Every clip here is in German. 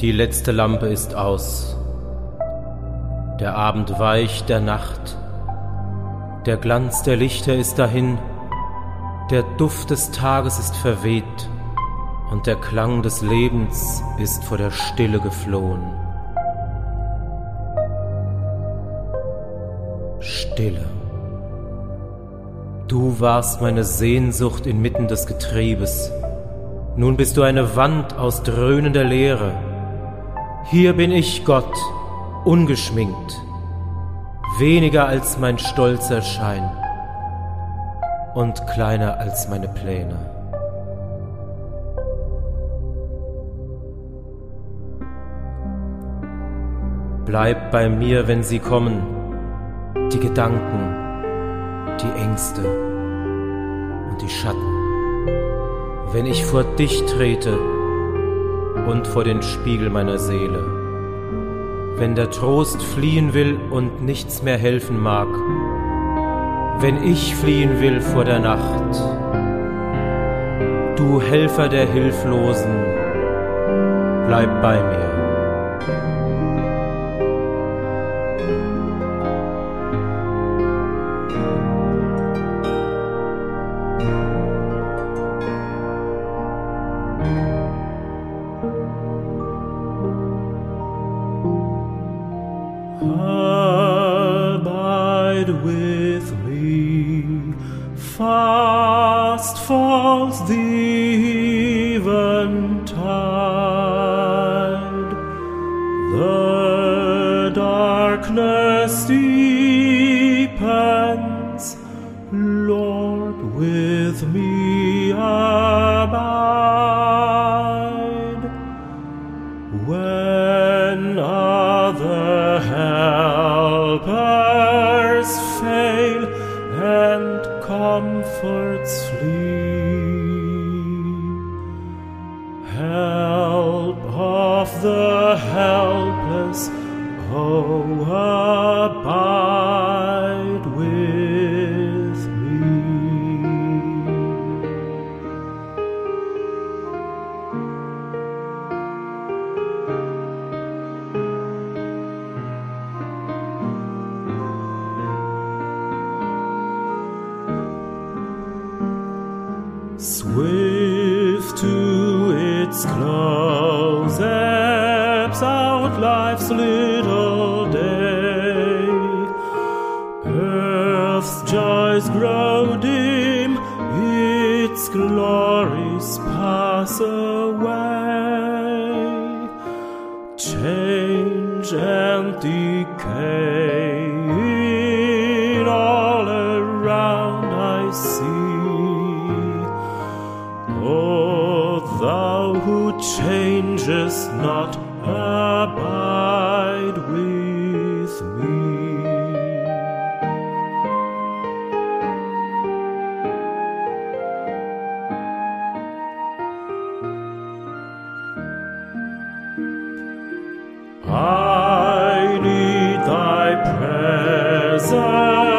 Die letzte Lampe ist aus. Der Abend weicht der Nacht. Der Glanz der Lichter ist dahin. Der Duft des Tages ist verweht. Und der Klang des Lebens ist vor der Stille geflohen. Stille. Du warst meine Sehnsucht inmitten des Getriebes. Nun bist du eine Wand aus dröhnender Leere. Hier bin ich, Gott, ungeschminkt, weniger als mein stolzer Schein und kleiner als meine Pläne. Bleib bei mir, wenn sie kommen, die Gedanken, die Ängste und die Schatten wenn ich vor dich trete und vor den Spiegel meiner Seele. Wenn der Trost fliehen will und nichts mehr helfen mag. Wenn ich fliehen will vor der Nacht. Du Helfer der Hilflosen, bleib bei mir. with me. Fast falls the eventide. The darkness deepens. Lord, with me abide. comfort sleep. out life's little day. Earth's joys grow dim, its glories pass away. Change and decay, all around I see. Oh, thou who changes not abide with me. I need thy presence.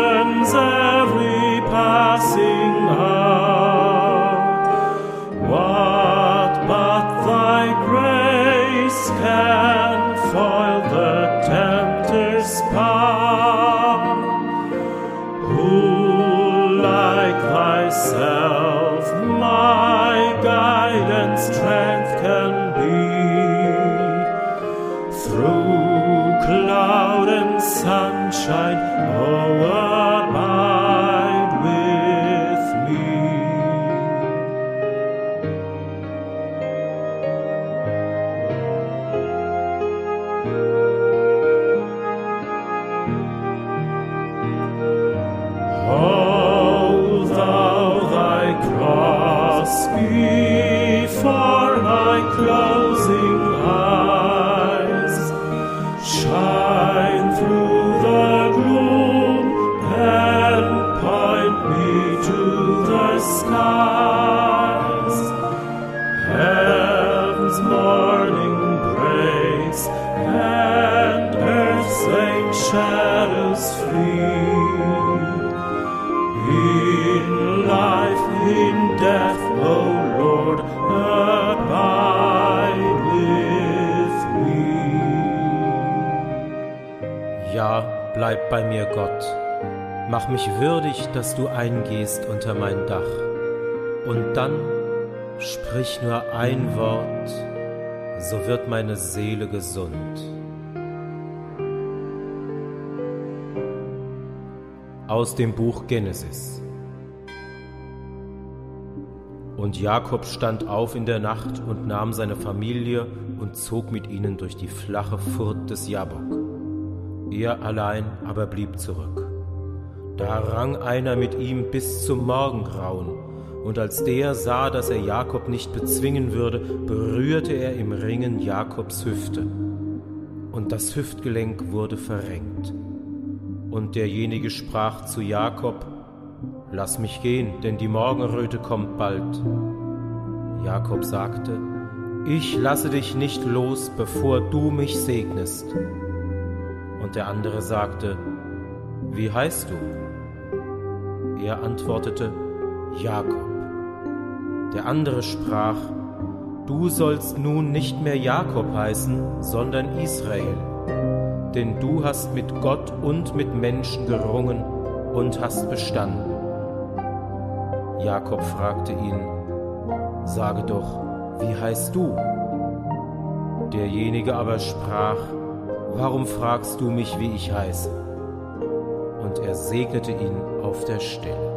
Through cloud and sunshine, oh, abide with me. Hold thou thy cross before my clothes. skies. Heaven's morning breaks and earth's late shadows flee. In life, in death, O Lord, abide with me. Ja, bleib bei mir, Gott. Mach mich würdig, dass du eingehst unter mein Dach. Und dann sprich nur ein Wort, so wird meine Seele gesund. Aus dem Buch Genesis. Und Jakob stand auf in der Nacht und nahm seine Familie und zog mit ihnen durch die flache Furt des Jabok. Er allein aber blieb zurück. Da rang einer mit ihm bis zum Morgengrauen, und als der sah, dass er Jakob nicht bezwingen würde, berührte er im Ringen Jakobs Hüfte, und das Hüftgelenk wurde verrenkt. Und derjenige sprach zu Jakob, Lass mich gehen, denn die Morgenröte kommt bald. Jakob sagte, Ich lasse dich nicht los, bevor du mich segnest. Und der andere sagte, Wie heißt du? Er antwortete, Jakob. Der andere sprach, Du sollst nun nicht mehr Jakob heißen, sondern Israel, denn du hast mit Gott und mit Menschen gerungen und hast bestanden. Jakob fragte ihn, Sage doch, wie heißt du? Derjenige aber sprach, Warum fragst du mich, wie ich heiße? Und er segnete ihn auf der Stelle.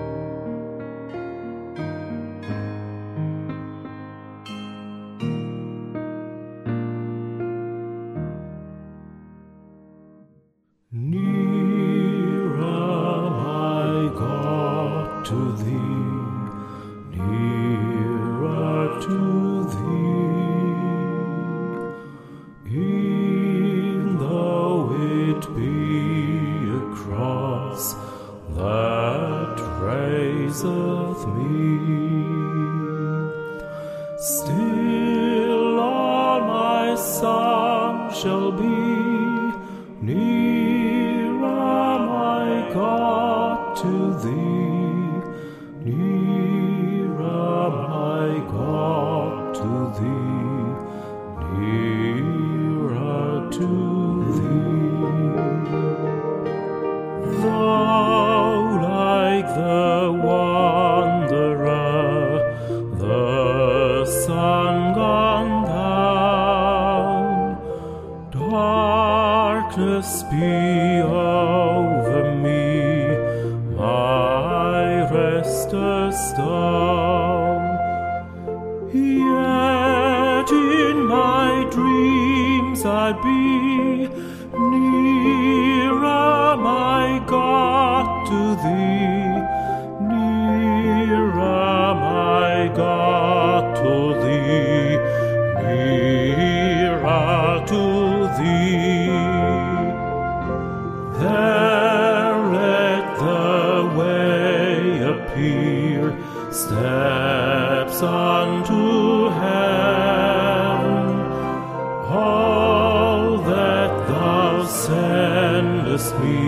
with me. Still all my song shall be nearer, my God, to thee. Nearer, my God, to thee. Nearer to thee. Thou like the one. be over me, my a stone. Yet in my dreams I be near. dear steps unto heaven. All that thou sendest me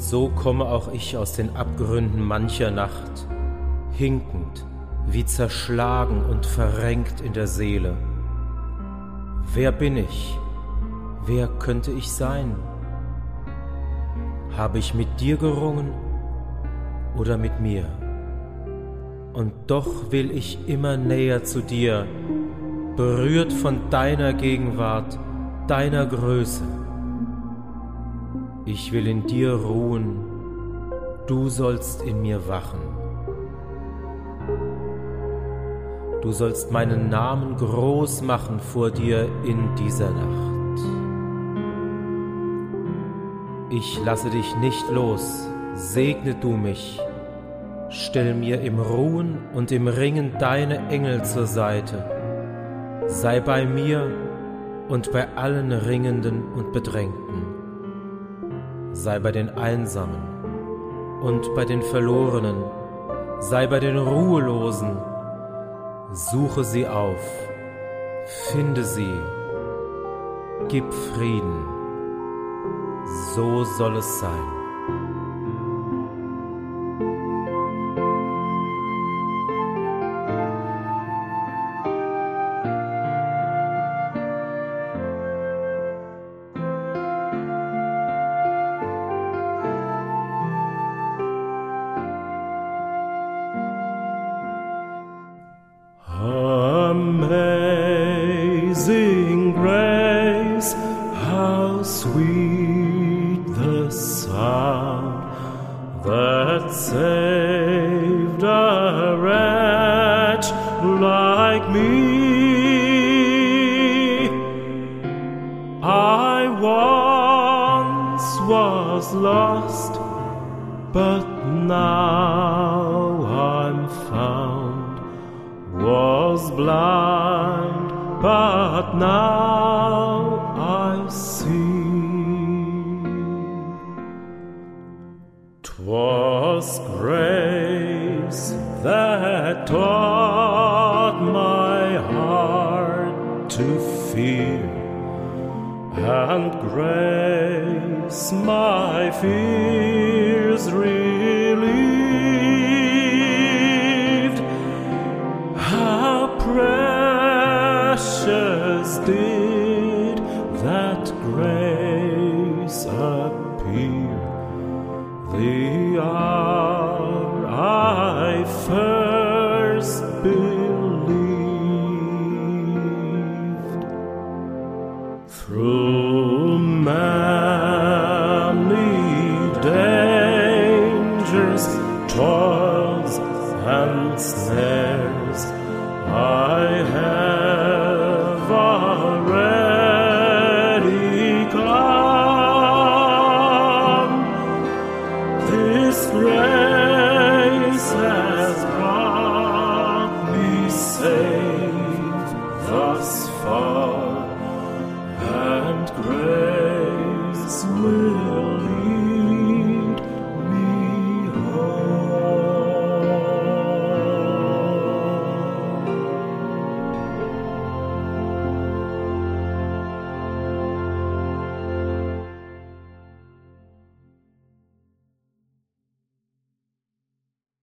So komme auch ich aus den Abgründen mancher Nacht, hinkend, wie zerschlagen und verrenkt in der Seele. Wer bin ich? Wer könnte ich sein? Habe ich mit dir gerungen oder mit mir? Und doch will ich immer näher zu dir, berührt von deiner Gegenwart, deiner Größe. Ich will in dir ruhen, du sollst in mir wachen. Du sollst meinen Namen groß machen vor dir in dieser Nacht. Ich lasse dich nicht los, segne du mich, stell mir im Ruhen und im Ringen deine Engel zur Seite, sei bei mir und bei allen Ringenden und Bedrängten, sei bei den Einsamen und bei den Verlorenen, sei bei den Ruhelosen, suche sie auf, finde sie, gib Frieden, so soll es sein. Sound that saved a wretch like me. I once was lost, but now I'm found was blind, but now I see. Twas grace that taught my heart to fear, and grace my fears toils and snares I have already come. This grace has brought me safe thus far, and grace will.